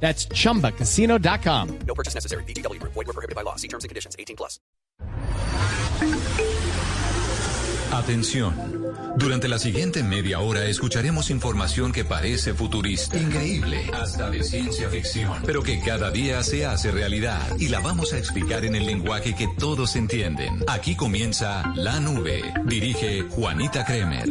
That's chumbacasino.com. No purchase necessary. BGW. Void were prohibited by law. See terms and conditions. 18 plus. Atención. Durante la siguiente media hora escucharemos información que parece futurista, increíble, hasta de ciencia ficción, pero que cada día se hace realidad y la vamos a explicar en el lenguaje que todos entienden. Aquí comienza La Nube. Dirige Juanita Kremer.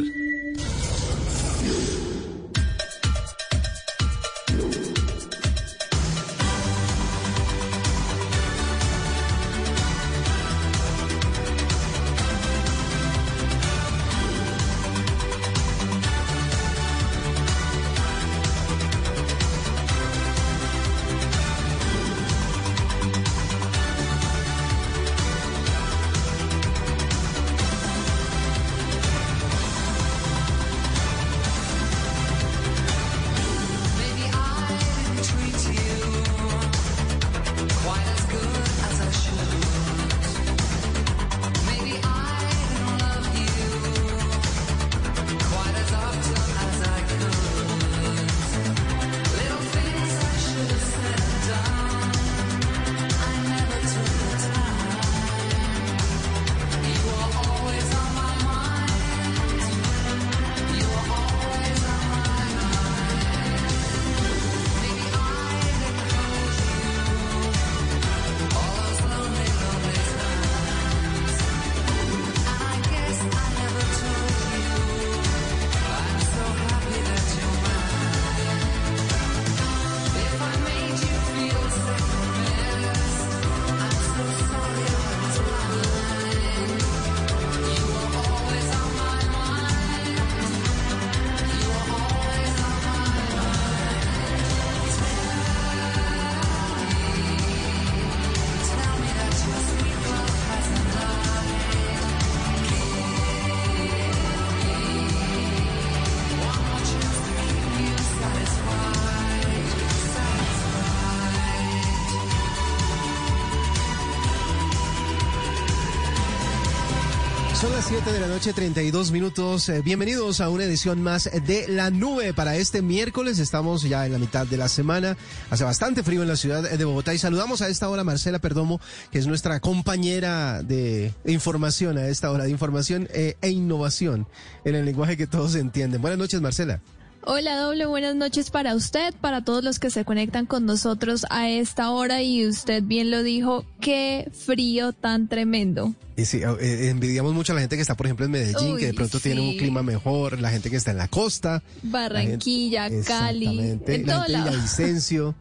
7 de la noche, 32 minutos. Eh, bienvenidos a una edición más de La Nube. Para este miércoles estamos ya en la mitad de la semana. Hace bastante frío en la ciudad de Bogotá y saludamos a esta hora a Marcela Perdomo, que es nuestra compañera de información a esta hora, de información eh, e innovación en el lenguaje que todos entienden. Buenas noches, Marcela. Hola, doble buenas noches para usted, para todos los que se conectan con nosotros a esta hora y usted bien lo dijo, qué frío tan tremendo. Y sí, eh, envidiamos mucho a la gente que está, por ejemplo, en Medellín, Uy, que de pronto tiene un clima mejor, la gente que está en la costa. Barranquilla, La gente- Cali, en la gente de. Villavicencio.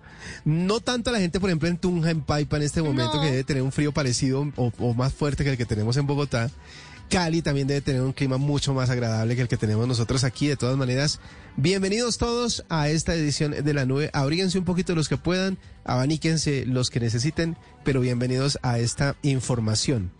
No tanto la gente, por ejemplo, en Tunja, en Paipa, en este momento, No. que debe tener un frío parecido o, o más fuerte que el que tenemos en Bogotá. Cali también debe tener un clima mucho más agradable que el que tenemos nosotros aquí. De todas maneras, bienvenidos todos a esta edición de la nube. Abríguense un poquito los que puedan, abaníquense los que necesiten, pero bienvenidos a esta información.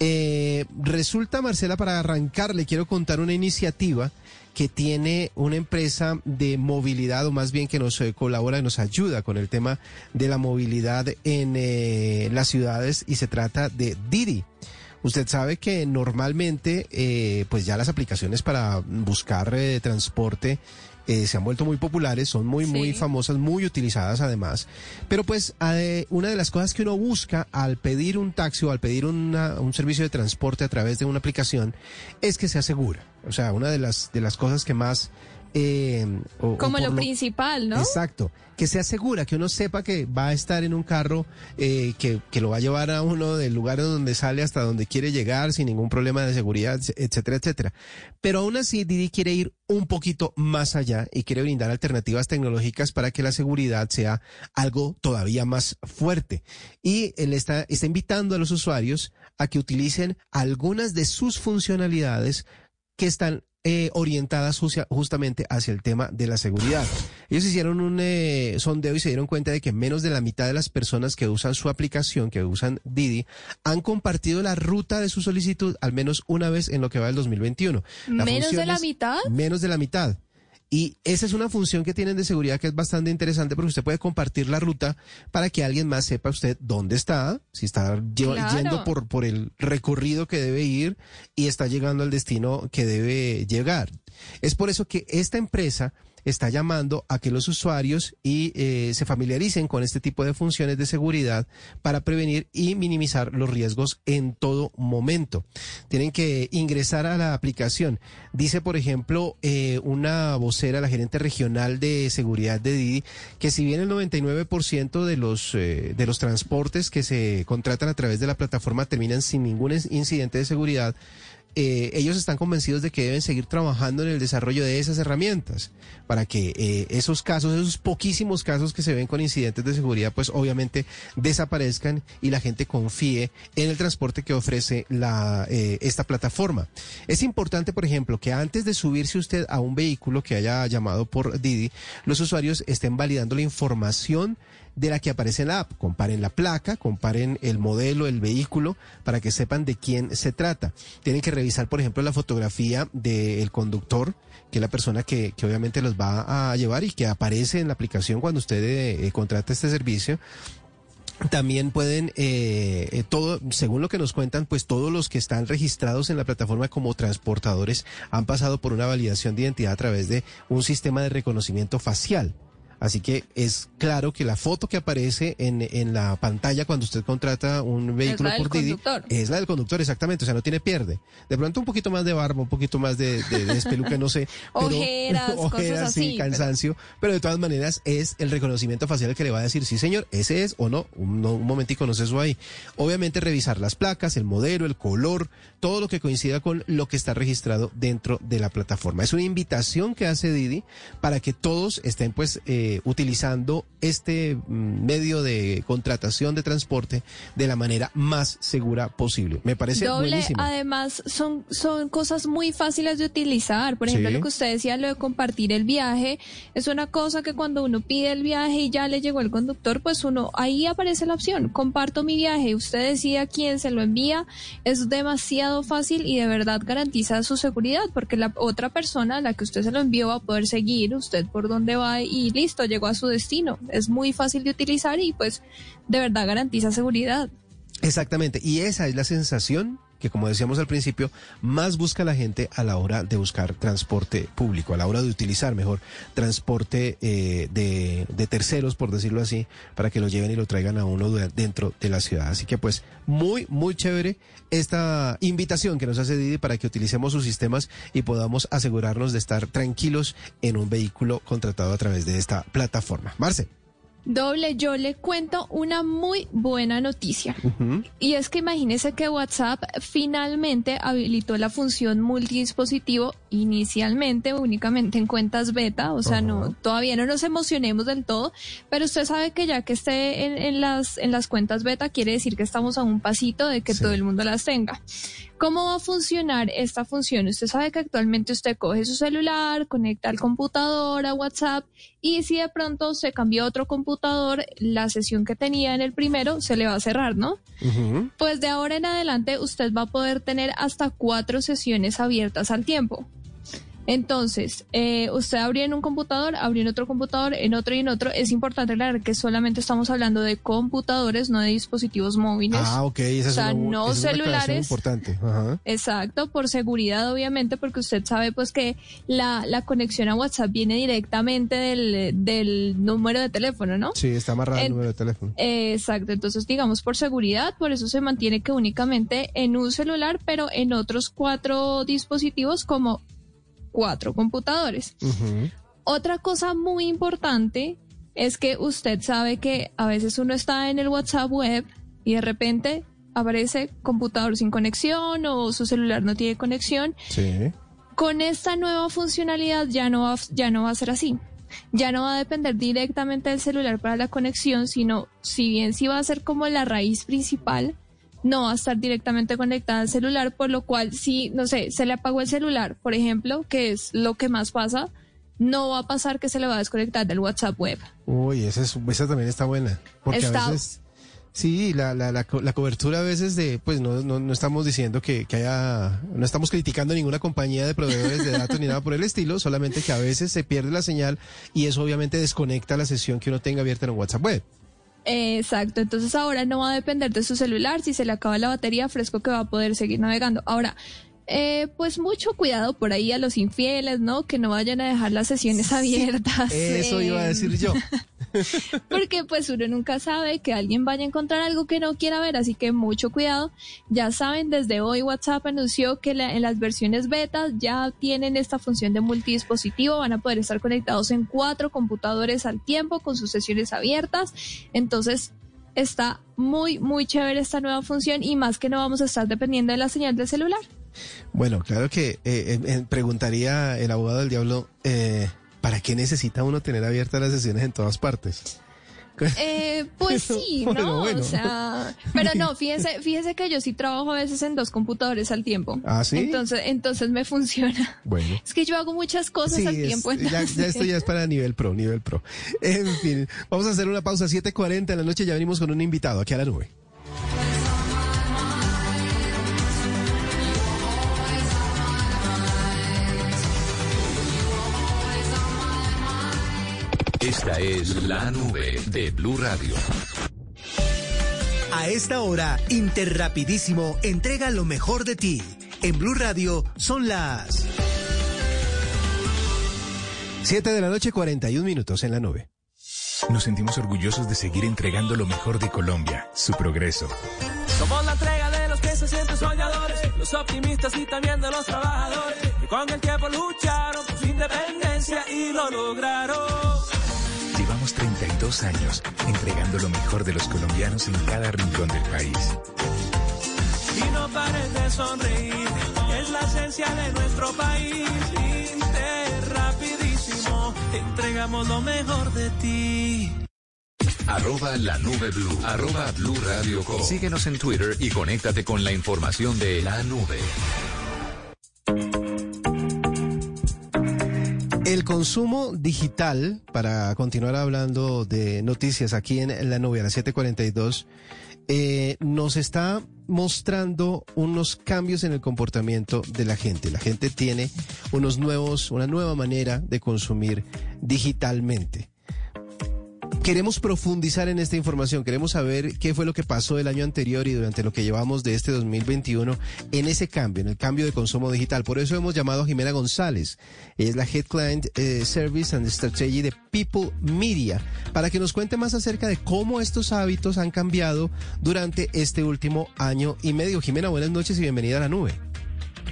Eh, resulta, Marcela, para arrancar, le quiero contar una iniciativa que tiene una empresa de movilidad, o más bien que nos eh, colabora y nos ayuda con el tema de la movilidad en eh, las ciudades, y se trata de Didi. Usted sabe que normalmente, eh, pues ya las aplicaciones para buscar eh, transporte eh, se han vuelto muy populares, son muy, muy famosas, muy utilizadas además. Pero pues eh, una de las cosas que uno busca al pedir un taxi o al pedir una- un servicio de transporte a través de una aplicación es que sea segura. O sea, una de las, de las cosas que más... eh, o- o Como lo principal, ¿no? Exacto. Que sea segura, que uno sepa que va a estar en un carro eh, que, que lo va a llevar a uno del lugar donde sale hasta donde quiere llegar sin ningún problema de seguridad, etcétera, etcétera. Pero aún así, Didi quiere ir un poquito más allá y quiere brindar alternativas tecnológicas para que la seguridad sea algo todavía más fuerte. Y él está, está invitando a los usuarios a que utilicen algunas de sus funcionalidades que están eh, orientadas jucia- justamente hacia el tema de la seguridad. Ellos hicieron un eh, sondeo y se dieron cuenta de que menos de la mitad de las personas que usan su aplicación, que usan Didi, han compartido la ruta de su solicitud al menos una vez en lo que va del 2021. La ¿Menos de la es- mitad? Menos de la mitad. Y esa es una función que tienen de seguridad que es bastante interesante porque usted puede compartir la ruta para que alguien más sepa usted dónde está, si está Claro. yendo por, por el recorrido que debe ir y está llegando al destino que debe llegar. Es por eso que esta empresa está llamando a que los usuarios y eh, se familiaricen con este tipo de funciones de seguridad para prevenir y minimizar los riesgos en todo momento. Tienen que ingresar a la aplicación. Dice, por ejemplo, eh, una vocera, la gerente regional de seguridad de Didi, que si bien el 99% de los, eh, de los transportes que se contratan a través de la plataforma terminan sin ningún incidente de seguridad, eh, ellos están convencidos de que deben seguir trabajando en el desarrollo de esas herramientas para que eh, esos casos, esos poquísimos casos que se ven con incidentes de seguridad, pues obviamente desaparezcan y la gente confíe en el transporte que ofrece la, eh, esta plataforma. Es importante, por ejemplo, que antes de subirse usted a un vehículo que haya llamado por Didi, los usuarios estén validando la información de la que aparece en la app. Comparen la placa, comparen el modelo, el vehículo, para que sepan de quién se trata. Tienen que revisar, por ejemplo, la fotografía del conductor, que es la persona que, que obviamente los va a llevar y que aparece en la aplicación cuando usted eh, eh, contrata este servicio. También pueden, eh, eh, todo, según lo que nos cuentan, pues todos los que están registrados en la plataforma como transportadores han pasado por una validación de identidad a través de un sistema de reconocimiento facial. Así que es claro que la foto que aparece en, en la pantalla cuando usted contrata un vehículo la del por Didi conductor. es la del conductor, exactamente. O sea, no tiene pierde. De pronto un poquito más de barba, un poquito más de, de, de despeluque, no sé. pero- Ojeras, cosas ojeras, sí, pero- cansancio. Pero de todas maneras es el reconocimiento facial el que le va a decir, sí señor, ese es o no. Un, no, un momentico, no sé eso ahí. Obviamente revisar las placas, el modelo, el color, todo lo que coincida con lo que está registrado dentro de la plataforma. Es una invitación que hace Didi para que todos estén pues eh, utilizando este mm, medio de contratación de transporte de la manera más segura posible. Me parece Doble, buenísimo. además son, son cosas muy fáciles de utilizar. Por ejemplo, Sí. lo que usted decía, lo de compartir el viaje, es una cosa que cuando uno pide el viaje y ya le llegó el conductor, pues uno, ahí aparece la opción, comparto mi viaje, usted decide a quién se lo envía, es demasiado fácil y de verdad garantiza su seguridad, porque la otra persona a la que usted se lo envió va a poder seguir usted por dónde va y listo, llegó a su destino. Es muy fácil de utilizar y pues de verdad garantiza seguridad. Exactamente, y esa es la sensación que, como decíamos al principio, más busca la gente a la hora de buscar transporte público, a la hora de utilizar mejor transporte eh, de, de terceros, por decirlo así, para que lo lleven y lo traigan a uno de- dentro de la ciudad. Así que pues muy, muy chévere esta invitación que nos hace Didi para que utilicemos sus sistemas y podamos asegurarnos de estar tranquilos en un vehículo contratado a través de esta plataforma. Marce. Doble, yo le cuento una muy buena noticia. Y es que imagínese que WhatsApp finalmente habilitó la función multidispositivo inicialmente únicamente en cuentas beta, o sea, no todavía no nos emocionemos del todo, pero usted sabe que ya que esté en, en las en las cuentas beta quiere decir que estamos a un pasito de que Sí. todo el mundo las tenga. ¿Cómo va a funcionar esta función? Usted sabe que actualmente usted coge su celular, conecta al computador, a WhatsApp, y si de pronto se cambió a otro computador, la sesión que tenía en el primero se le va a cerrar, ¿no? Pues de ahora en adelante usted va a poder tener hasta cuatro sesiones abiertas al tiempo. Entonces, eh, usted abrió en un computador, abrió en otro computador, en otro y en otro. Es importante aclarar que solamente estamos hablando de computadores, no de dispositivos móviles. Ah, ok, esa O es sea, una, bu- no esa es una celulares. importante. Ajá. Exacto, por seguridad obviamente, porque usted sabe pues que la, la conexión a WhatsApp viene directamente del, del número de teléfono, ¿no? Sí, está amarrado el número de teléfono. Exacto, entonces digamos por seguridad, por eso se mantiene que únicamente en un celular, pero en otros cuatro dispositivos como cuatro computadores. Otra cosa muy importante es que usted sabe que a veces uno está en el WhatsApp web y de repente aparece computador sin conexión o su celular no tiene conexión. Sí. Con esta nueva funcionalidad ya no va, ya no va a ser así. Ya no va a depender directamente del celular para la conexión, sino si bien sí va a ser como la raíz principal, no va a estar directamente conectada al celular, por lo cual si, no sé, se le apagó el celular, por ejemplo, que es lo que más pasa, no va a pasar que se le va a desconectar del WhatsApp web. Uy, esa, es- esa también está buena. Porque Está- a veces. Sí, la, la, la, la cobertura a veces de, pues no, no, no estamos diciendo que, que haya, no estamos criticando ninguna compañía de proveedores de datos ni nada por el estilo, solamente que a veces se pierde la señal y eso obviamente desconecta la sesión que uno tenga abierta en un WhatsApp web. Exacto, entonces ahora no va a depender de su celular, si se le acaba la batería, fresco que va a poder seguir navegando. Ahora, eh, pues mucho cuidado por ahí a los infieles, ¿no? Que no vayan a dejar las sesiones abiertas. Eso iba a decir yo. Porque pues uno nunca sabe que alguien vaya a encontrar algo que no quiera ver, así que mucho cuidado. Ya saben, desde hoy WhatsApp anunció que la- en las versiones betas ya tienen esta función de multidispositivo, van a poder estar conectados en cuatro computadores al tiempo con sus sesiones abiertas. Entonces está muy, muy chévere esta nueva función y más que no vamos a estar dependiendo de la señal del celular. Bueno, claro que eh, preguntaría el abogado del diablo, eh, ¿para qué necesita uno tener abiertas las sesiones en todas partes? Eh, pues sí, ¿no? Bueno, bueno. O sea, pero no, fíjese, fíjese que yo sí trabajo a veces en dos computadores al tiempo. ¿Ah, sí? Entonces, entonces me funciona. Bueno. Es que yo hago muchas cosas Sí, al es- tiempo. ya, ya esto ya es para nivel pro, nivel pro. En fin, vamos a hacer una pausa 7.40 en la noche, ya venimos con un invitado aquí a la nube. Esta es la nube de Blue Radio. A esta hora, Interrapidísimo entrega lo mejor de ti. En Blue Radio son las 7 de la noche, 41 minutos en la nube. Nos sentimos orgullosos de seguir entregando lo mejor de Colombia, su progreso. Somos la entrega de los que se sienten soñadores, los optimistas y también de los trabajadores, que con el tiempo lucharon por su independencia y lo lograron. Llevamos 32 años entregando lo mejor de los colombianos en cada rincón del país. Y no pares de sonreír, es la esencia de nuestro país. Inter rapidísimo, entregamos lo mejor de ti. Arroba la nube blue. Arroba blue radio com. Síguenos en Twitter y conéctate con la información de la nube. El consumo digital, para continuar hablando de noticias aquí en la nube a las 7:42, eh, nos está mostrando unos cambios en el comportamiento de la gente. La gente tiene unos nuevos, una nueva manera de consumir digitalmente. Queremos profundizar en esta información, queremos saber qué fue lo que pasó el año anterior y durante lo que llevamos de este 2021 en ese cambio, en el cambio de consumo digital. Por eso hemos llamado a Jimena González, es la Head Client eh, Service and Strategy de People Media, para que nos cuente más acerca de cómo estos hábitos han cambiado durante este último año y medio. Jimena, buenas noches y bienvenida a la nube.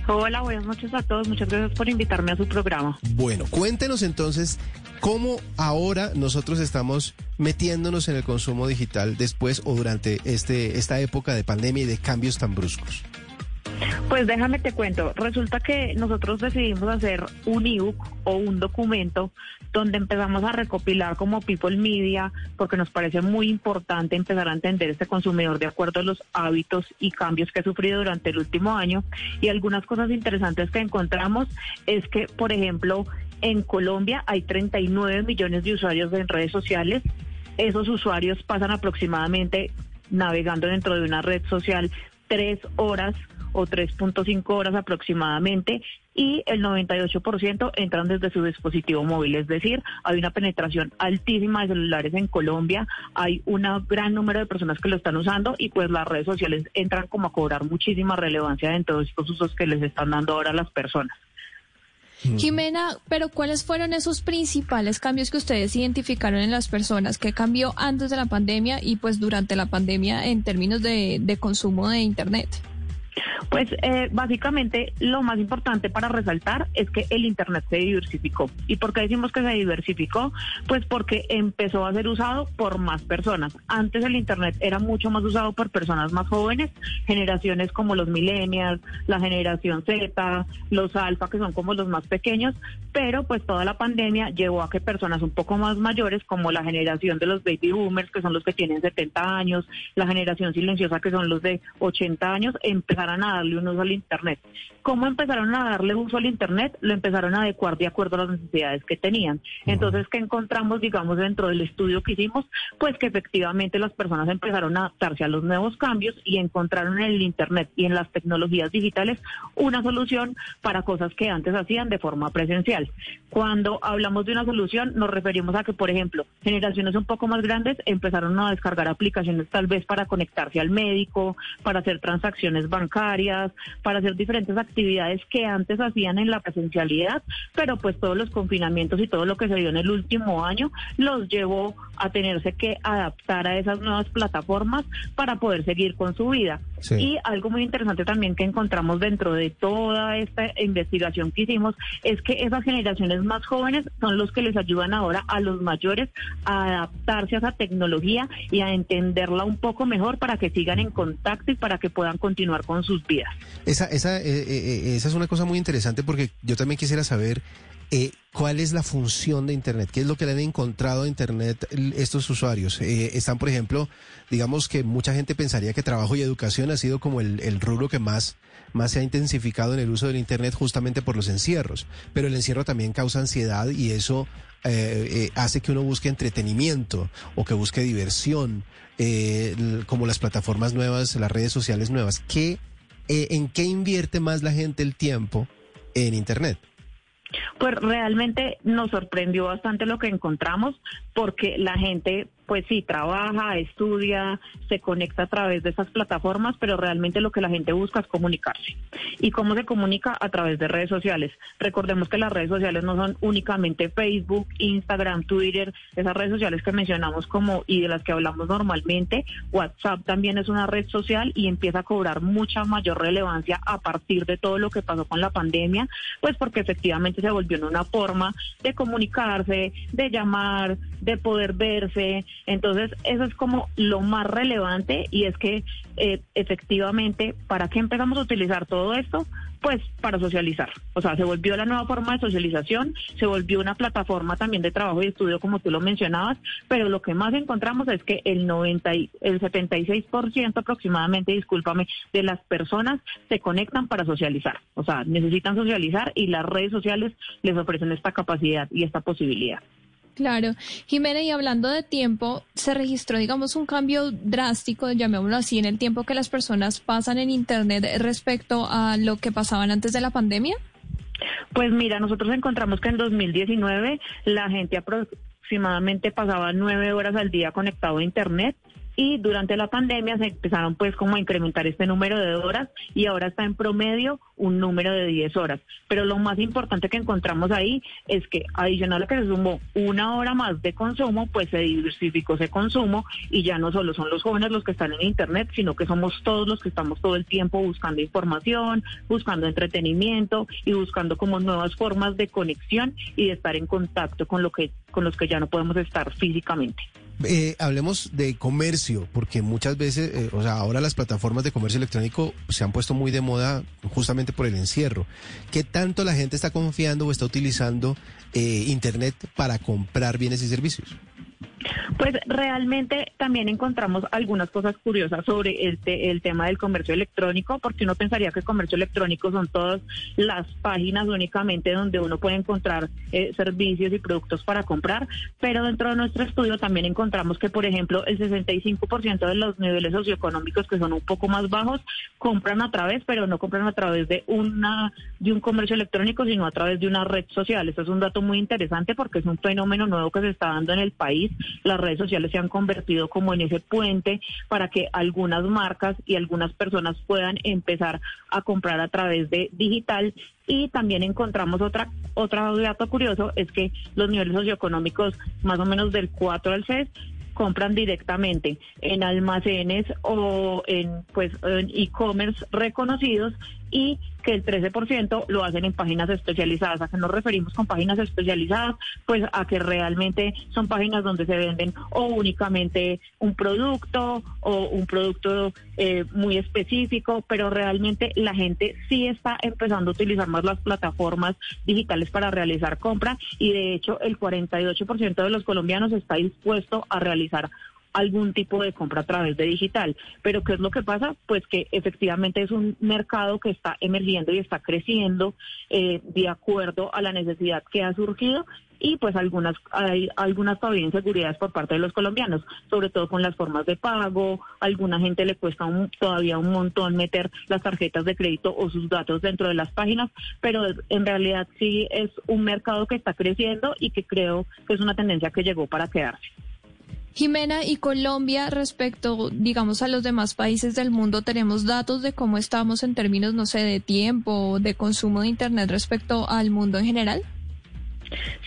Hola, buenas noches a todos. Muchas gracias por invitarme a su programa. Bueno, cuéntenos entonces cómo ahora nosotros estamos metiéndonos en el consumo digital después o durante este esta época de pandemia y de cambios tan bruscos. Pues déjame te cuento. Resulta que nosotros decidimos hacer un ebook o un documento donde empezamos a recopilar como People Media, porque nos parece muy importante empezar a entender este consumidor de acuerdo a los hábitos y cambios que ha sufrido durante el último año. Y algunas cosas interesantes que encontramos es que, por ejemplo, en Colombia hay 39 millones de usuarios en redes sociales. Esos usuarios pasan aproximadamente navegando dentro de una red social tres horas o 3.5 horas aproximadamente y el 98% entran desde su dispositivo móvil, es decir, hay una penetración altísima de celulares en Colombia, hay un gran número de personas que lo están usando y pues las redes sociales entran como a cobrar muchísima relevancia dentro de estos usos que les están dando ahora a las personas. Jimena, pero ¿cuáles fueron esos principales cambios que ustedes identificaron en las personas? ¿Qué cambió antes de la pandemia y pues durante la pandemia en términos de, de consumo de Internet? Pues eh, básicamente lo más importante para resaltar es que el Internet se diversificó. ¿Y por qué decimos que se diversificó? Pues porque empezó a ser usado por más personas. Antes el Internet era mucho más usado por personas más jóvenes, generaciones como los millennials, la generación Z, los alfa, que son como los más pequeños, pero pues toda la pandemia llevó a que personas un poco más mayores, como la generación de los baby boomers, que son los que tienen 70 años, la generación silenciosa, que son los de 80 años, empezaran a darle un uso al Internet. ¿Cómo empezaron a darle uso al Internet? Lo empezaron a adecuar de acuerdo a las necesidades que tenían. Entonces, ¿qué encontramos, digamos, dentro del estudio que hicimos? Pues que efectivamente las personas empezaron a adaptarse a los nuevos cambios y encontraron en el Internet y en las tecnologías digitales una solución para cosas que antes hacían de forma presencial. Cuando hablamos de una solución, nos referimos a que, por ejemplo, generaciones un poco más grandes empezaron a descargar aplicaciones tal vez para conectarse al médico, para hacer transacciones bancarias, para hacer diferentes actividades que antes hacían en la presencialidad, pero pues todos los confinamientos y todo lo que se dio en el último año los llevó a tenerse que adaptar a esas nuevas plataformas para poder seguir con su vida. Sí. Y algo muy interesante también que encontramos dentro de toda esta investigación que hicimos es que esas generaciones más jóvenes son los que les ayudan ahora a los mayores a adaptarse a esa tecnología y a entenderla un poco mejor para que sigan en contacto y para que puedan continuar con sus vidas. Esa, esa, eh, eh, eh, esa es una cosa muy interesante porque yo también quisiera saber eh, cuál es la función de Internet, qué es lo que le han encontrado a Internet estos usuarios. Eh, están, por ejemplo, digamos que mucha gente pensaría que trabajo y educación ha sido como el, rubro que más, más se ha intensificado en el uso del Internet justamente por los encierros, pero el encierro también causa ansiedad y eso eh, eh, hace que uno busque entretenimiento o que busque diversión, eh, como las plataformas nuevas, las redes sociales nuevas. ¿Qué, eh, ¿En qué invierte más la gente el tiempo en Internet? Pues realmente nos sorprendió bastante lo que encontramos porque la gente pues sí trabaja, estudia, se conecta a través de esas plataformas, pero realmente lo que la gente busca es comunicarse. ¿Y cómo se comunica? A través de redes sociales. Recordemos que las redes sociales no son únicamente Facebook, Instagram, Twitter, esas redes sociales que mencionamos como y de las que hablamos normalmente. WhatsApp también es una red social y empieza a cobrar mucha mayor relevancia a partir de todo lo que pasó con la pandemia, pues porque efectivamente se volvió en una forma de comunicarse, de llamar, de poder verse. Entonces, eso es como lo más relevante y es que eh, efectivamente, ¿para qué empezamos a utilizar todo esto? Pues para socializar. O sea, se volvió la nueva forma de socialización, se volvió una plataforma también de trabajo y estudio, como tú lo mencionabas, pero lo que más encontramos es que el 90 y, el 76% aproximadamente, discúlpame, de las personas se conectan para socializar. O sea, necesitan socializar y las redes sociales les ofrecen esta capacidad y esta posibilidad. Claro. Jimena, y hablando de tiempo, se registró, digamos, un cambio drástico, llamémoslo así, en el tiempo que las personas pasan en Internet respecto a lo que pasaban antes de la pandemia. Pues mira, nosotros encontramos que en 2019 la gente aproximadamente pasaba nueve horas al día conectado a Internet y durante la pandemia se empezaron pues como a incrementar este número de horas y ahora está en promedio un número de 10 horas. Pero lo más importante que encontramos ahí es que adicional a que se sumó una hora más de consumo, pues se diversificó ese consumo y ya no solo son los jóvenes los que están en Internet, sino que somos todos los que estamos todo el tiempo buscando información, buscando entretenimiento y buscando como nuevas formas de conexión y de estar en contacto con lo que con los que ya no podemos estar físicamente. Eh, hablemos de comercio, porque muchas veces, eh, o sea, ahora las plataformas de comercio electrónico se han puesto muy de moda justamente por el encierro. ¿Qué tanto la gente está confiando o está utilizando eh, Internet para comprar bienes y servicios? Pues realmente también encontramos algunas cosas curiosas sobre el, te- el tema del comercio electrónico, porque uno pensaría que el comercio electrónico son todas las páginas únicamente donde uno puede encontrar eh, servicios y productos para comprar, pero dentro de nuestro estudio también encontramos que, por ejemplo, el 65% de los niveles socioeconómicos que son un poco más bajos compran a través, pero no compran a través de una de un comercio electrónico, sino a través de una red social. Esto es un dato muy interesante porque es un fenómeno nuevo que se está dando en el país. Las redes sociales se han convertido como en ese puente para que algunas marcas y algunas personas puedan empezar a comprar a través de digital. Y también encontramos otra otro dato curioso es que los niveles socioeconómicos más o menos del 4 al 6 compran directamente en almacenes o en pues en e-commerce reconocidos y que el 13% lo hacen en páginas especializadas. ¿A qué nos referimos con páginas especializadas? Pues a que realmente son páginas donde se venden o únicamente un producto o un producto eh, muy específico, pero realmente la gente sí está empezando a utilizar más las plataformas digitales para realizar compra y de hecho el 48% de los colombianos está dispuesto a realizar algún tipo de compra a través de digital. Pero ¿qué es lo que pasa? Pues que efectivamente es un mercado que está emergiendo y está creciendo eh, de acuerdo a la necesidad que ha surgido y pues algunas hay algunas todavía inseguridades por parte de los colombianos, sobre todo con las formas de pago, alguna gente le cuesta un- todavía un montón meter las tarjetas de crédito o sus datos dentro de las páginas, pero en realidad sí es un mercado que está creciendo y que creo que es una tendencia que llegó para quedarse. Jimena, y Colombia respecto, digamos, a los demás países del mundo, ¿tenemos datos de cómo estamos en términos, no sé, de tiempo, de consumo de Internet respecto al mundo en general?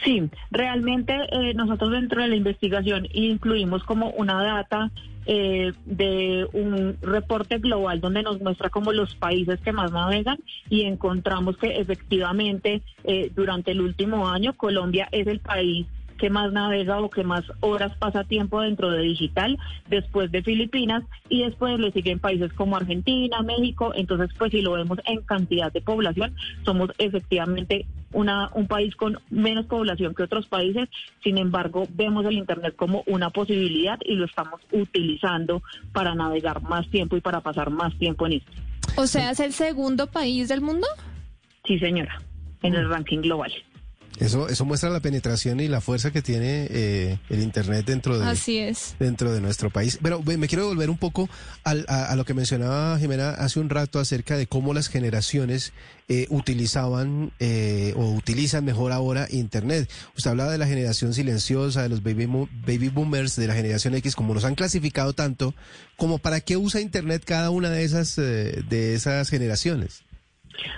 Sí, realmente eh, nosotros dentro de la investigación incluimos como una data eh, de un reporte global donde nos muestra como los países que más navegan y encontramos que efectivamente eh, durante el último año Colombia es el país que más navega o que más horas pasa tiempo dentro de digital, después de Filipinas y después le siguen países como Argentina, México. Entonces, pues si lo vemos en cantidad de población, somos efectivamente una, un país con menos población que otros países. Sin embargo, vemos el Internet como una posibilidad y lo estamos utilizando para navegar más tiempo y para pasar más tiempo en esto. O sea, ¿es el segundo país del mundo? Sí, señora, en el ranking global. Eso, eso muestra la penetración y la fuerza que tiene eh, el Internet dentro de, Así es. dentro de nuestro país. Pero me quiero volver un poco al- a, a lo que mencionaba Jimena hace un rato acerca de cómo las generaciones eh, utilizaban eh, o utilizan mejor ahora Internet. Usted hablaba de la generación silenciosa, de los baby, baby boomers, de la generación X, como los han clasificado tanto, como para qué usa Internet cada una de esas, eh, de esas generaciones.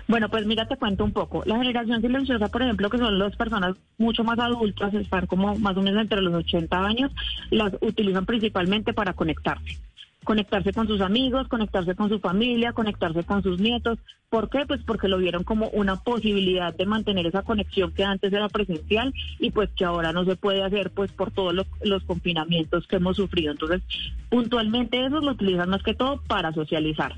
Bueno, pues mira, te cuento un poco. La generación silenciosa, por ejemplo, que son las personas mucho más adultas, están como más o menos entre los 80 años, las utilizan principalmente para conectarse. Conectarse con sus amigos, conectarse con su familia, conectarse con sus nietos. ¿Por qué? Pues porque lo vieron como una posibilidad de mantener esa conexión que antes era presencial y pues que ahora no se puede hacer pues por todos los, confinamientos que hemos sufrido. Entonces, puntualmente esos lo utilizan más que todo para socializar.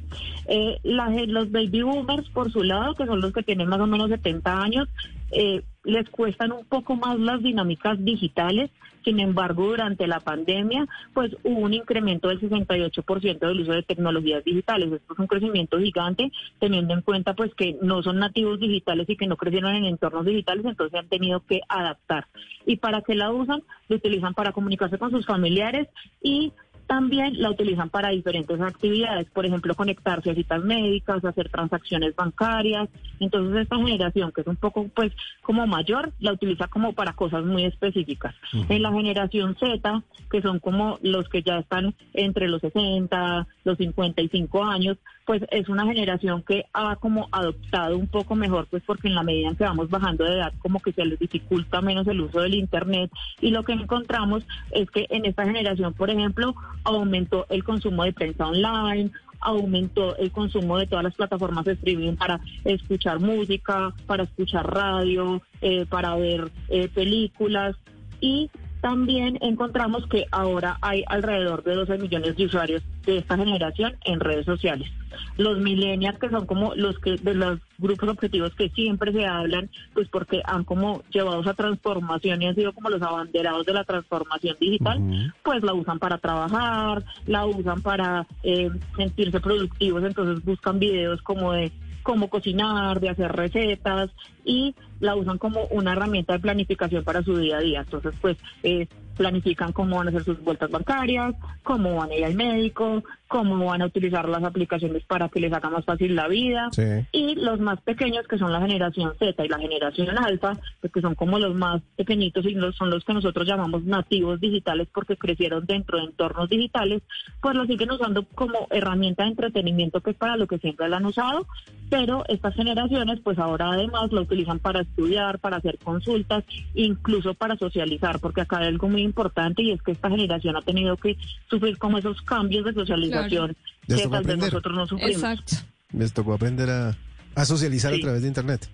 Eh, la los baby boomers, por su lado, que son los que tienen más o menos 70 años, eh, les cuestan un poco más las dinámicas digitales. Sin embargo, durante la pandemia, pues hubo un incremento del 68% del uso de tecnologías digitales. Esto es un crecimiento gigante, teniendo en cuenta pues que no son nativos digitales y que no crecieron en entornos digitales, entonces han tenido que adaptar. ¿Y para qué la usan? Lo utilizan para comunicarse con sus familiares y también la utilizan para diferentes actividades, por ejemplo, conectarse a citas médicas, hacer transacciones bancarias. Entonces, esta generación, que es un poco, pues, como mayor, la utiliza como para cosas muy específicas. En la generación Z, que son como los que ya están entre los 60, los 55 años, pues es una generación que ha como adoptado un poco mejor, pues porque en la medida en que vamos bajando de edad, como que se les dificulta menos el uso del Internet. Y lo que encontramos es que en esta generación, por ejemplo, aumentó el consumo de prensa online, aumentó el consumo de todas las plataformas de streaming para escuchar música, para escuchar radio, eh, para ver eh, películas y también encontramos que ahora hay alrededor de 12 millones de usuarios de esta generación en redes sociales. Los millennials, que son como los que de los grupos objetivos que siempre se hablan, pues porque han como llevado esa transformación y han sido como los abanderados de la transformación digital, pues la usan para trabajar, la usan para eh, sentirse productivos, entonces buscan videos como de cómo cocinar, de hacer recetas y la usan como una herramienta de planificación para su día a día. Entonces, pues eh, planifican cómo van a hacer sus vueltas bancarias, cómo van a ir al médico, cómo van a utilizar las aplicaciones para que les haga más fácil la vida. Sí. Y los más pequeños, que son la generación Z y la generación alfa, pues que son como los más pequeñitos y los, son los que nosotros llamamos nativos digitales porque crecieron dentro de entornos digitales, pues lo siguen usando como herramienta de entretenimiento, que es para lo que siempre la han usado, pero estas generaciones pues ahora además lo utilizan para estudiar, para hacer consultas, incluso para socializar, porque acá hay algo muy importante y es que esta generación ha tenido que sufrir como esos cambios de socialización Les que tal vez nosotros no sufrimos. Exacto. Les tocó aprender a, a socializar Sí. a través de Internet.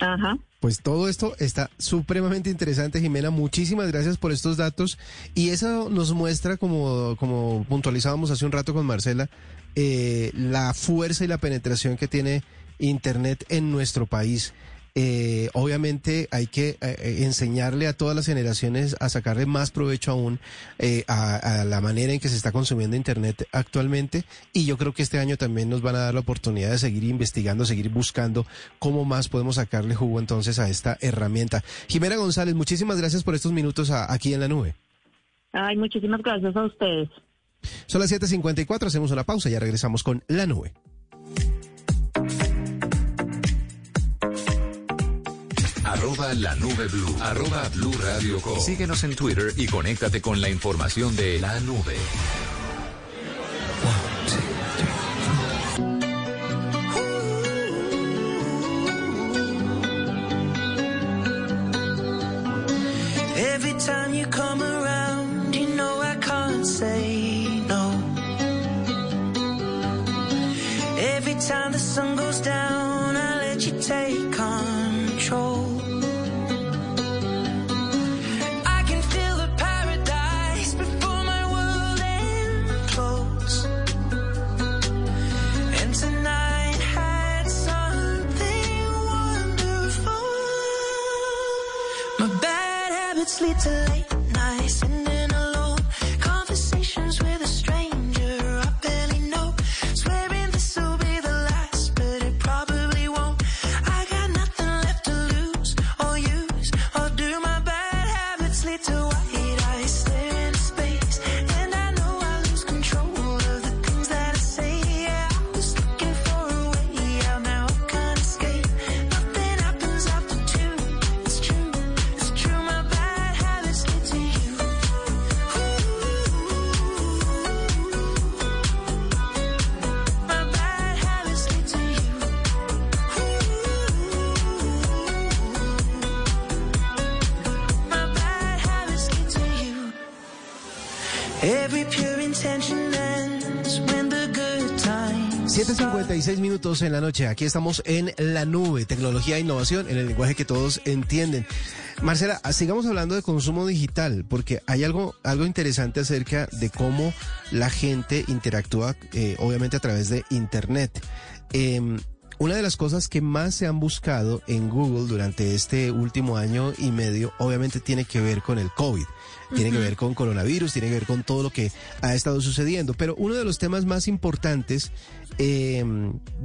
Ajá. Pues todo esto está supremamente interesante, Jimena. Muchísimas gracias por estos datos. Y eso nos muestra, como, como puntualizábamos hace un rato con Marcela, eh, la fuerza y la penetración que tiene Internet en nuestro país. Eh, obviamente hay que eh, enseñarle a todas las generaciones a sacarle más provecho aún eh, a, a la manera en que se está consumiendo Internet actualmente y yo creo que este año también nos van a dar la oportunidad de seguir investigando, seguir buscando cómo más podemos sacarle jugo entonces a esta herramienta. Jimena González, muchísimas gracias por estos minutos a- aquí en la nube. Ay, muchísimas gracias a ustedes. Son las 7.54, hacemos una pausa, ya regresamos con la nube. Arroba la nube blue. Arroba blue radio com. Síguenos en Twitter y conéctate con la información de la nube. Every time you come around, you know I can't say no. Every time the sun goes down, 7.56 minutos en la noche, aquí estamos en la nube, tecnología e innovación en el lenguaje que todos entienden. Marcela, sigamos hablando de consumo digital, porque hay algo, algo interesante acerca de cómo la gente interactúa, eh, obviamente a través de Internet. Em, una de las cosas que más se han buscado en Google durante este último año y medio, obviamente tiene que ver con el COVID. Tiene que ver con coronavirus, tiene que ver con todo lo que ha estado sucediendo. Pero uno de los temas más importantes eh,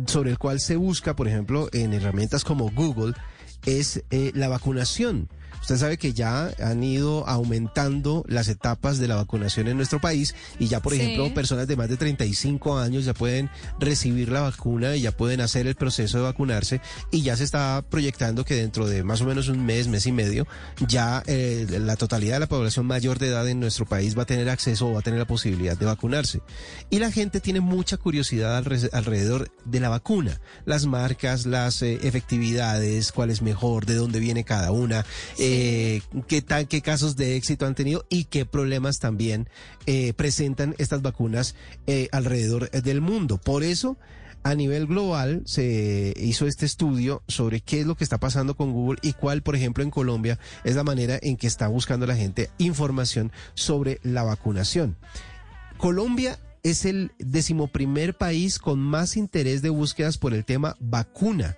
sobre el cual se busca, por ejemplo, en herramientas como Google, es eh, la vacunación. Usted sabe que ya han ido aumentando las etapas de la vacunación en nuestro país y ya, por Sí. ejemplo, personas de más de 35 años ya pueden recibir la vacuna y ya pueden hacer el proceso de vacunarse y ya se está proyectando que dentro de más o menos un mes, mes y medio, ya eh, la totalidad de la población mayor de edad en nuestro país va a tener acceso o va a tener la posibilidad de vacunarse. Y la gente tiene mucha curiosidad alre- alrededor de la vacuna, las marcas, las eh, efectividades, cuál es mejor, de dónde viene cada una, eh, qué tal, qué casos de éxito han tenido y qué problemas también eh, presentan estas vacunas eh, alrededor del mundo. Por eso, a nivel global se hizo este estudio sobre qué es lo que está pasando con Google y cuál, por ejemplo, en Colombia es la manera en que está buscando la gente información sobre la vacunación. Colombia es el decimoprimer país con más interés de búsquedas por el tema vacuna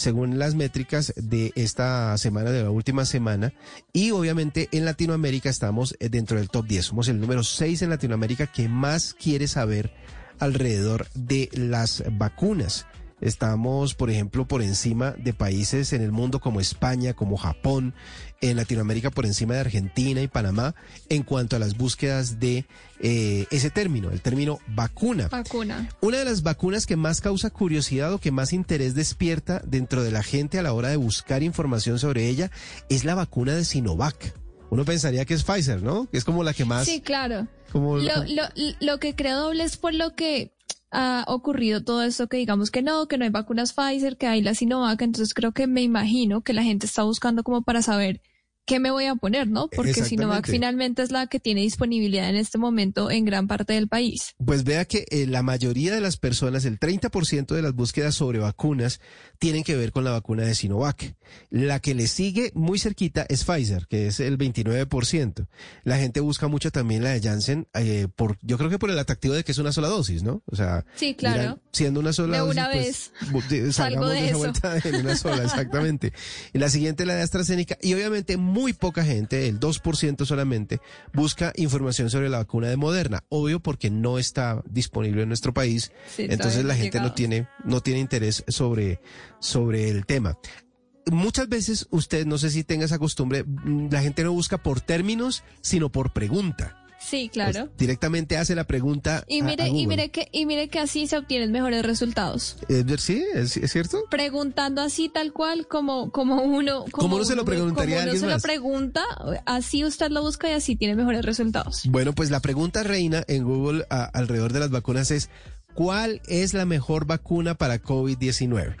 según las métricas de esta semana, de la última semana. Y obviamente en Latinoamérica estamos eh, dentro del top 10. Somos el número 6 en Latinoamérica que más quiere saber alrededor de las vacunas. Estamos, por ejemplo, por encima de países en el mundo como España, como Japón, en Latinoamérica por encima de Argentina y Panamá en cuanto a las búsquedas de eh, ese término, el término vacuna. Vacuna. Una de las vacunas que más causa curiosidad o que más interés despierta dentro de la gente a la hora de buscar información sobre ella es la vacuna de Sinovac. Uno pensaría que es Pfizer, ¿no? Que es como la que más... Sí, claro. como Lo, lo, lo que creo doble es por lo que ha ocurrido todo esto que digamos que no, que no hay vacunas Pfizer, que hay la Sinovac, entonces creo que me imagino que la gente está buscando como para saber qué me voy a poner, ¿no? Porque Sinovac finalmente es la que tiene disponibilidad en este momento en gran parte del país. Pues vea que eh, la mayoría de las personas, el 30% de las búsquedas sobre vacunas tienen que ver con la vacuna de Sinovac. La que le sigue muy cerquita es Pfizer, que es el 29%. La gente busca mucho también la de Janssen, eh, por, yo creo que por el atractivo de que es una sola dosis, ¿no? O sea, Sí, claro. siendo una sola De dosis, una pues, vez. de- Salgo salgamos de de esa vuelta en una sola, exactamente. Y la siguiente la de AstraZeneca y obviamente muy poca gente, el 2% solamente, busca información sobre la vacuna de Moderna. Obvio porque no está disponible en nuestro país, Sí, entonces la gente no tiene, no tiene interés sobre, sobre el tema. Muchas veces usted, no sé si tenga esa costumbre, mm, la gente no busca por términos, sino por pregunta. Sí, claro. Pues, directamente hace la pregunta. Y a- a mire, y mire que, y mire que así se obtienen mejores resultados. Eh, sí, es, es cierto. Preguntando así tal cual como, como uno, como Como uno se lo preguntaría como uno alguien se lo pregunta, así usted lo busca y así tiene mejores resultados. Bueno, pues la pregunta reina en Google a- alrededor de las vacunas es, ¿cuál es la mejor vacuna para COVID-19?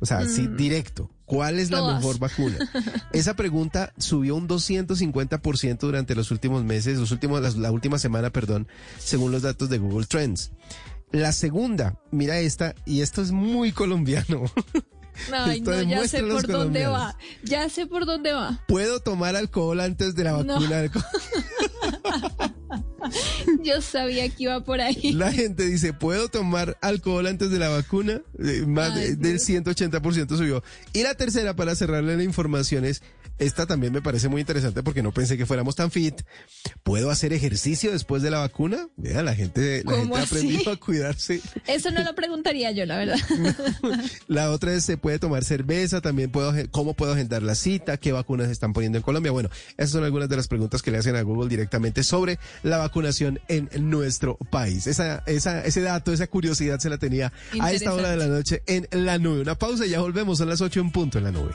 O sea, sí, directo. ¿Cuál es la mejor vacuna? Esa pregunta subió un 250% durante los últimos meses, los últimos, las- la última semana, perdón, según los datos de Google Trends. La segunda, mira esta, y esto es muy colombiano. Ay, no, ya sé por dónde va. Ya sé por dónde va. ¿Puedo tomar alcohol antes de la No. vacuna? co- Yo sabía que iba por ahí. La gente dice, ¿puedo tomar alcohol antes de la vacuna? Eh, más Ay, de- del Dios. 180% subió. Y la tercera, para cerrarle la información, es, esta también me parece muy interesante porque no pensé que fuéramos tan fit. ¿Puedo hacer ejercicio después de la vacuna? Vea, la gente, la ¿Cómo gente ha aprendido a cuidarse. Eso no lo preguntaría yo, la verdad. La otra es, ¿se puede tomar cerveza? También puedo, ¿cómo puedo agendar la cita? ¿Qué vacunas se están poniendo en Colombia? Bueno, esas son algunas de las preguntas que le hacen a Google directamente sobre la vacunación en nuestro país. Esa, esa, ese dato, esa curiosidad se la tenía a esta hora de la noche en la nube. Una pausa y ya volvemos, son las 8 en punto en la nube.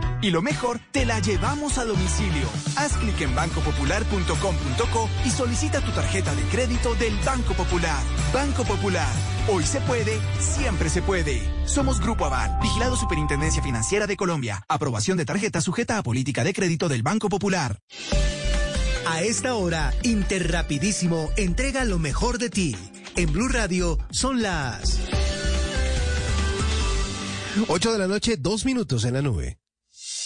Y lo mejor, te la llevamos a domicilio. Haz clic en bancopopular.com.co y solicita tu tarjeta de crédito del Banco Popular. Banco Popular. Hoy se puede, siempre se puede. Somos Grupo Aval, vigilado Superintendencia Financiera de Colombia. Aprobación de tarjeta sujeta a política de crédito del Banco Popular. A esta hora, Interrapidísimo entrega lo mejor de ti. En Blue Radio son las 8 de la noche, dos minutos en la nube.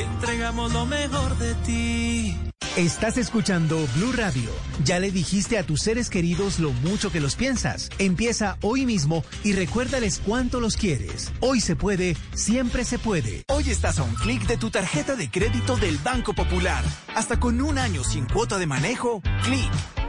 Entregamos lo mejor de ti. Estás escuchando Blue Radio. Ya le dijiste a tus seres queridos lo mucho que los piensas. Empieza hoy mismo y recuérdales cuánto los quieres. Hoy se puede, siempre se puede. Hoy estás a un clic de tu tarjeta de crédito del Banco Popular. Hasta con un año sin cuota de manejo, clic.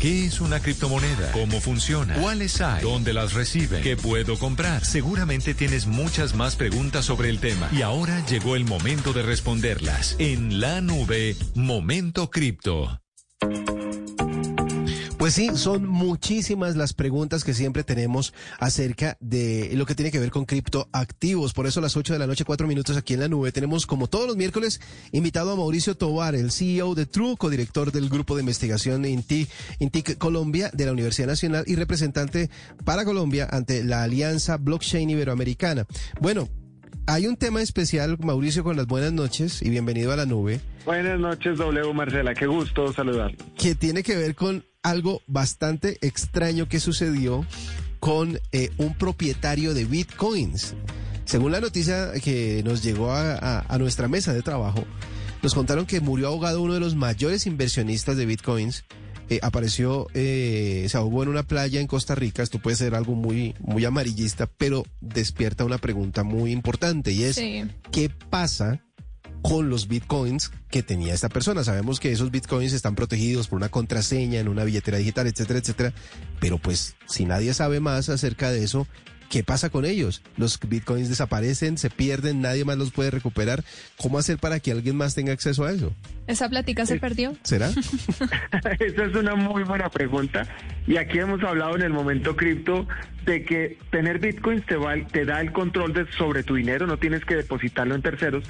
¿Qué es una criptomoneda? ¿Cómo funciona? ¿Cuáles hay? ¿Dónde las reciben? ¿Qué puedo comprar? Seguramente tienes muchas más preguntas sobre el tema y ahora llegó el momento de responderlas. En la nube, Momento Cripto. Pues sí, son muchísimas las preguntas que siempre tenemos acerca de lo que tiene que ver con criptoactivos. Por eso a las 8 de la noche, 4 minutos aquí en la nube, tenemos como todos los miércoles invitado a Mauricio Tobar, el CEO de True, codirector del grupo de investigación INTIC, INTIC Colombia de la Universidad Nacional y representante para Colombia ante la Alianza Blockchain Iberoamericana. Bueno, hay un tema especial, Mauricio, con las buenas noches y bienvenido a la nube. Buenas noches, W Marcela, qué gusto saludar. que tiene que ver con algo bastante extraño que sucedió con eh, un propietario de bitcoins. Según la noticia que nos llegó a, a- a nuestra mesa de trabajo, nos contaron que murió ahogado uno de los mayores inversionistas de bitcoins. Eh, apareció, eh, se ahogó en una playa en Costa Rica. Esto puede ser algo muy, muy amarillista, pero despierta una pregunta muy importante y es, Sí. ¿qué pasa con los bitcoins que tenía esta persona. Sabemos que esos bitcoins están protegidos por una contraseña en una billetera digital, etcétera, etcétera. Pero pues si nadie sabe más acerca de eso, ¿qué pasa con ellos? Los bitcoins desaparecen, se pierden, nadie más los puede recuperar. ¿Cómo hacer para que alguien más tenga acceso a eso? ¿Esa plática se perdió? ¿Será? Esa es una muy buena pregunta. Y aquí hemos hablado en el momento cripto de que tener bitcoins te, va- te da el control de, sobre tu dinero, no tienes que depositarlo en terceros,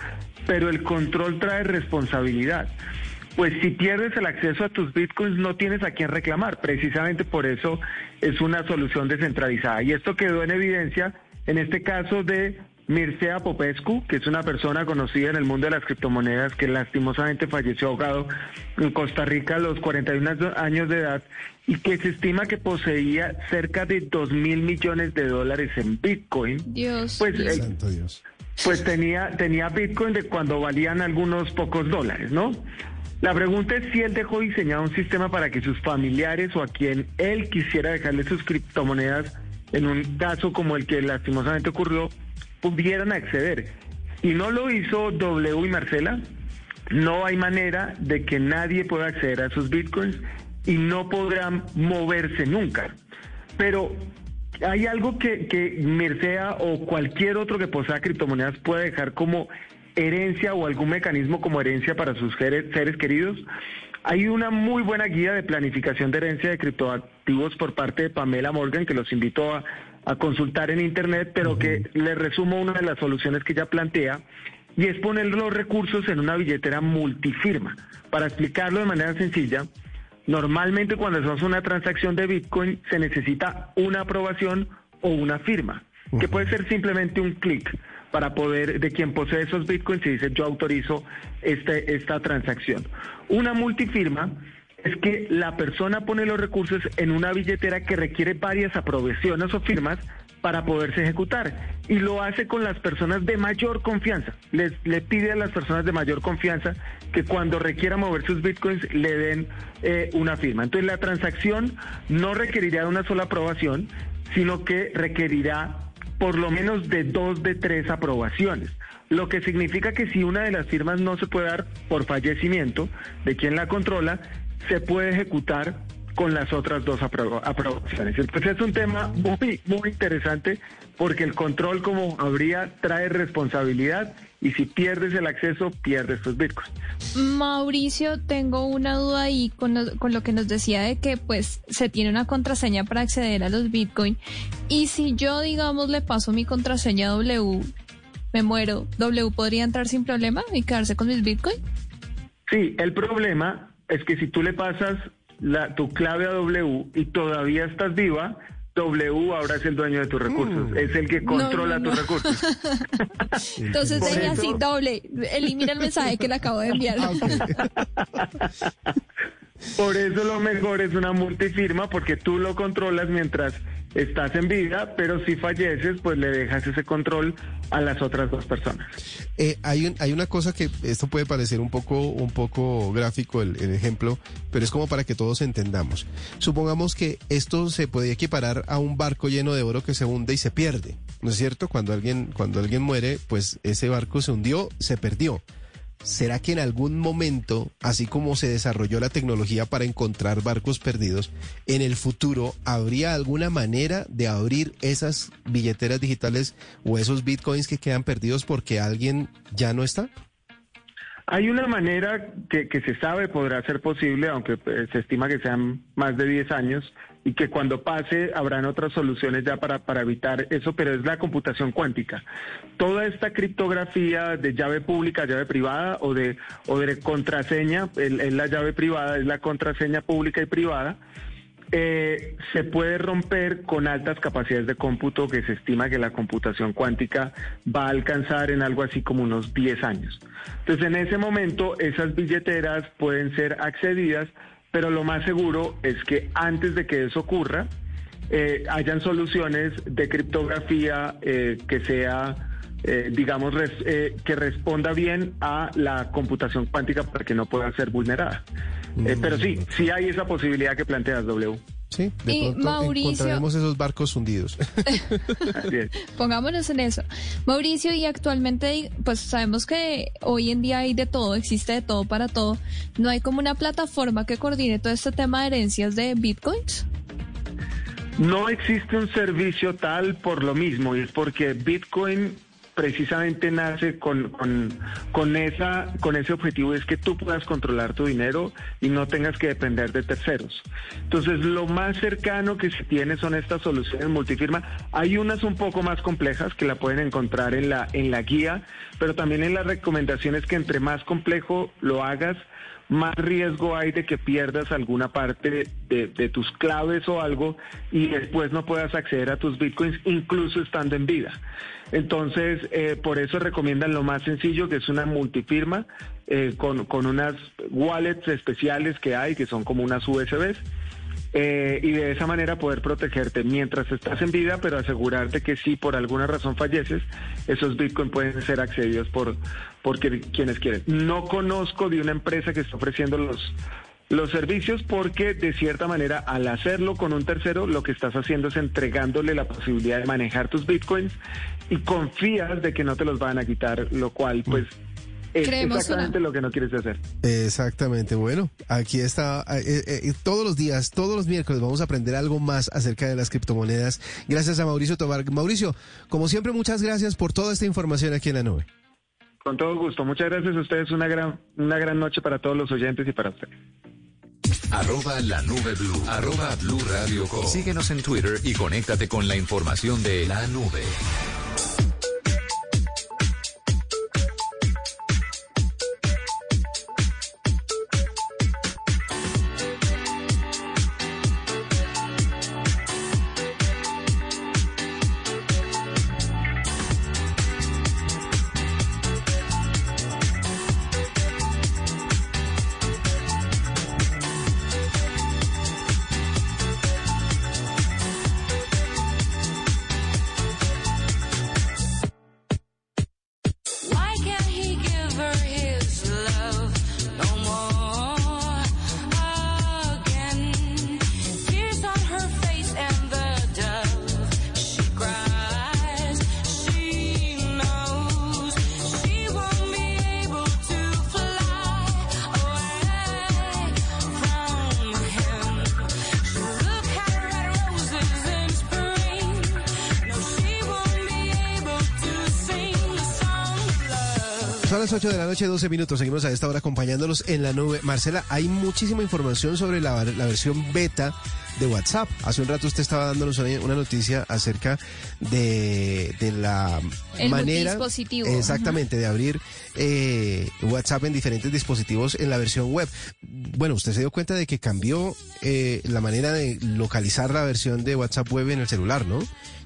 pero el control trae responsabilidad. Pues si pierdes el acceso a tus bitcoins no tienes a quién reclamar. Precisamente por eso es una solución descentralizada. Y esto quedó en evidencia en este caso de Mircea Popescu, que es una persona conocida en el mundo de las criptomonedas que lastimosamente falleció ahogado en Costa Rica a los 41 años de edad y que se estima que poseía cerca de 2 mil millones de dólares en Bitcoin. Dios. Pues, Dios. Santo Dios. pues tenía, tenía Bitcoin de cuando valían algunos pocos dólares, ¿no? La pregunta es si él dejó diseñado un sistema para que sus familiares o a quien él quisiera dejarle sus criptomonedas, en un caso como el que lastimosamente ocurrió, pudieran acceder. Y no lo hizo W y Marcela. No hay manera de que nadie pueda acceder a sus bitcoins y no podrán moverse nunca. Pero hay algo que, que Mircea o cualquier otro que posea criptomonedas puede dejar como herencia o algún mecanismo como herencia para sus seres, queridos. Hay una muy buena guía de planificación de herencia de criptoactivos por parte de Pamela Morgan, que los invito a, a consultar en internet, pero que le resumo una de las soluciones que ella plantea, y es poner los recursos en una billetera multifirma. Para explicarlo de manera sencilla, Normalmente cuando hacemos una transacción de Bitcoin se necesita una aprobación o una firma, que puede ser simplemente un clic para poder, de quien posee esos Bitcoins, y dice yo autorizo este, esta transacción. Una multifirma es que la persona pone los recursos en una billetera que requiere varias aprobaciones o firmas para poderse ejecutar y lo hace con las personas de mayor confianza. Les, le pide a las personas de mayor confianza que cuando requiera mover sus bitcoins le den eh, una firma. Entonces la transacción no requerirá una sola aprobación, sino que requerirá por lo menos de dos de tres aprobaciones. Lo que significa que si una de las firmas no se puede dar por fallecimiento de quien la controla, se puede ejecutar con las otras dos apro- aprobaciones. Entonces es un tema muy, muy interesante porque el control, como habría, trae responsabilidad y si pierdes el acceso, pierdes tus bitcoins. Mauricio, tengo una duda ahí con lo, con lo que nos decía de que pues se tiene una contraseña para acceder a los Bitcoin y si yo digamos le paso mi contraseña a W, me muero, W podría entrar sin problema y quedarse con mis Bitcoin. Sí, el problema es que si tú le pasas la, tu clave a W y todavía estás viva, W ahora es el dueño de tus recursos, es el que No, controla no, tus recursos. Entonces eso- así doble, elimina el mensaje que le acabo de enviar. Por eso lo mejor es una multifirma porque tú lo controlas mientras estás en vida, pero si falleces, pues le dejas ese control a las otras dos personas. Eh, hay, hay una cosa que esto puede parecer un poco, un poco gráfico el, el ejemplo, pero es como para que todos entendamos. Supongamos que esto se puede equiparar a un barco lleno de oro que se hunde y se pierde, ¿no es cierto? Cuando alguien, cuando alguien muere, pues ese barco se hundió, se perdió. ¿Será que en algún momento, así como se desarrolló la tecnología para encontrar barcos perdidos, en el futuro habría alguna manera de abrir esas billeteras digitales o esos bitcoins que quedan perdidos porque alguien ya no está? Hay una manera que, que se sabe podrá ser posible, aunque eh, se estima que sean más de 10 años, y que cuando pase habrán otras soluciones ya para, para evitar eso, pero es la computación cuántica. Toda esta criptografía de llave pública, llave privada o de, o de contraseña, es la llave privada, es la contraseña pública y privada, eh, se puede romper con altas capacidades de cómputo que se estima que la computación cuántica va a alcanzar en algo así como unos 10 años. Entonces, en ese momento, esas billeteras pueden ser accedidas, pero lo más seguro es que antes de que eso ocurra, eh, hayan soluciones de criptografía eh, que sea, digamos, que responda bien a la computación cuántica para que no pueda ser vulnerada. Eh, pero sí, sí hay esa posibilidad que planteas, W. Sí, de Y pronto Mauricio- encontraremos esos barcos hundidos. Pongámonos en eso. Mauricio, y actualmente, pues sabemos que hoy en día hay de todo, existe de todo para todo. ¿No hay como una plataforma que coordine todo este tema de herencias de bitcoins? No existe un servicio tal por lo mismo, y es porque Bitcoin precisamente nace con, con, esa, con ese objetivo, es que tú puedas controlar tu dinero y no tengas que depender de terceros. Entonces, lo más cercano que se tiene son estas soluciones multifirma. Hay unas un poco más complejas que la pueden encontrar en la, en la guía, pero también en las recomendaciones que entre más complejo lo hagas, más riesgo hay de que pierdas alguna parte de tus claves o algo y después no puedas acceder a tus bitcoins incluso estando en vida. Entonces, eh, por eso recomiendan lo más sencillo, que es una multifirma eh, con, unas wallets especiales que hay, que son como unas USBs. eh, y de esa manera poder protegerte mientras estás en vida, pero asegurarte que si por alguna razón falleces, esos bitcoins pueden ser accedidos por, por quienes quieren. No conozco de una empresa que esté ofreciendo los, los servicios porque de cierta manera al hacerlo con un tercero lo que estás haciendo es entregándole la posibilidad de manejar tus bitcoins y confías de que no te los van a quitar, lo cual pues es Creemos exactamente lo que no quieres hacer. Exactamente, bueno, aquí está, eh, eh, todos los días, todos los miércoles vamos a aprender algo más acerca de las criptomonedas. Gracias a Mauricio Tobar. Mauricio, como siempre, muchas gracias por toda esta información aquí en la nube. Con todo gusto. Muchas gracias a ustedes. Una gran, una gran noche para todos los oyentes y para ustedes. Arroba la nube blue. Arroba blue radio com. Síguenos en Twitter y conéctate con la información de la nube. 8 de la noche, 12 minutos. Seguimos a esta hora acompañándolos en la nube. Marcela, hay muchísima información sobre la, la versión beta de WhatsApp. Hace un rato usted estaba dándonos una, noticia acerca de, de la El manera. Exactamente, de abrir eh, WhatsApp en diferentes dispositivos en la versión web. Bueno, usted se dio cuenta de que cambió eh, la manera de localizar la versión de WhatsApp web en el celular, ¿no?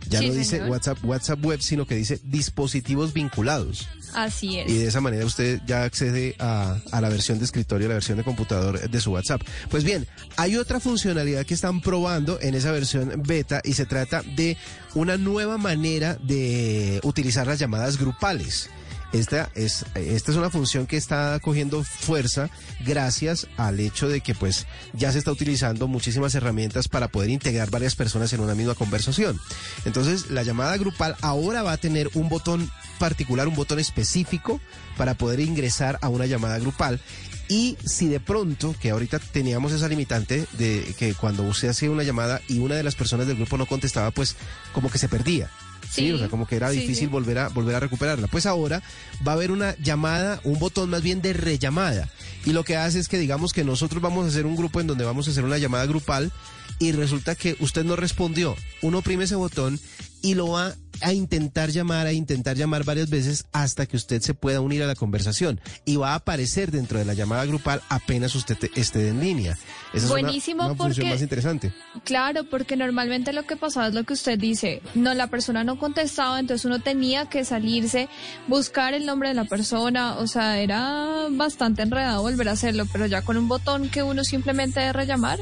Ya Sí, no dice señor. WhatsApp, WhatsApp web, sino que dice dispositivos vinculados. Así es. Y de esa manera usted ya accede a, a la versión de escritorio, a la versión de computador de su WhatsApp. Pues bien, hay otra funcionalidad que está están probando en esa versión beta y se trata de una nueva manera de utilizar las llamadas grupales. Esta es, esta es una función que está cogiendo fuerza gracias al hecho de que pues ya se está utilizando muchísimas herramientas para poder integrar varias personas en una misma conversación. Entonces la llamada grupal ahora va a tener un botón particular, un botón específico para poder ingresar a una llamada grupal. Y si de pronto, que ahorita teníamos esa limitante de que cuando usted hacía una llamada y una de las personas del grupo no contestaba, pues como que se perdía. Sí, Sí, o sea, como que era sí, difícil sí. volver a volver a recuperarla. Pues ahora va a haber una llamada, un botón más bien de rellamada. Y lo que hace es que digamos que nosotros vamos a hacer un grupo en donde vamos a hacer una llamada grupal y resulta que usted no respondió. Uno oprime ese botón y lo va a intentar llamar, a intentar llamar varias veces hasta que usted se pueda unir a la conversación y va a aparecer dentro de la llamada grupal apenas usted te- esté en línea. Esa Buenísimo es una, una función porque- más interesante. Claro, porque normalmente lo que pasaba es lo que usted dice. No, la persona no contestaba, entonces uno tenía que salirse, buscar el nombre de la persona. O sea, era bastante enredado volver a hacerlo, pero ya con un botón que uno simplemente debe rellamar.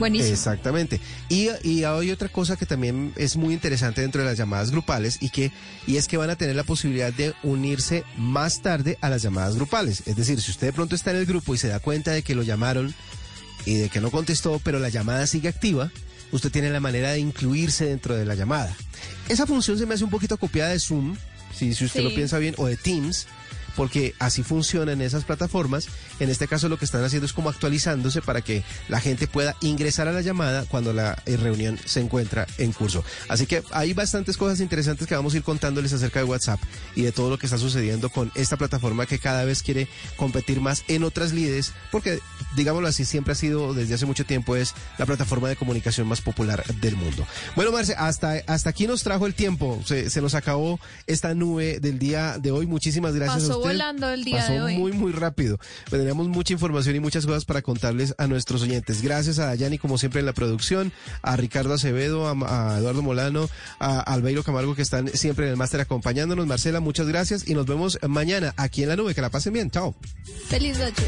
Buenísimo. Exactamente. Y, y hay otra cosa que también es muy interesante dentro de las llamadas grupales y que y es que van a tener la posibilidad de unirse más tarde a las llamadas grupales. Es decir, si usted de pronto está en el grupo y se da cuenta de que lo llamaron y de que no contestó, pero la llamada sigue activa, usted tiene la manera de incluirse dentro de la llamada. Esa función se me hace un poquito copiada de Zoom, si, si usted Sí. lo piensa bien, o de Teams, porque así funcionan esas plataformas. En este caso lo que están haciendo es como actualizándose para que la gente pueda ingresar a la llamada cuando la eh, reunión se encuentra en curso. Así que hay bastantes cosas interesantes que vamos a ir contándoles acerca de WhatsApp y de todo lo que está sucediendo con esta plataforma que cada vez quiere competir más en otras lides, porque digámoslo así, siempre ha sido desde hace mucho tiempo es la plataforma de comunicación más popular del mundo. Bueno, Marce, hasta, hasta aquí nos trajo el tiempo. Se, se nos acabó esta nube del día de hoy. Muchísimas gracias a usted. Volando el día Pasó de hoy. muy, muy rápido. Tenemos mucha información y muchas cosas para contarles a nuestros oyentes. Gracias a Dayani, como siempre, en la producción, a Ricardo Acevedo, a, a Eduardo Molano, a Albeiro Camargo, que están siempre en el máster acompañándonos. Marcela, muchas gracias y nos vemos mañana aquí en la nube. Que la pasen bien. Chao. Feliz noche.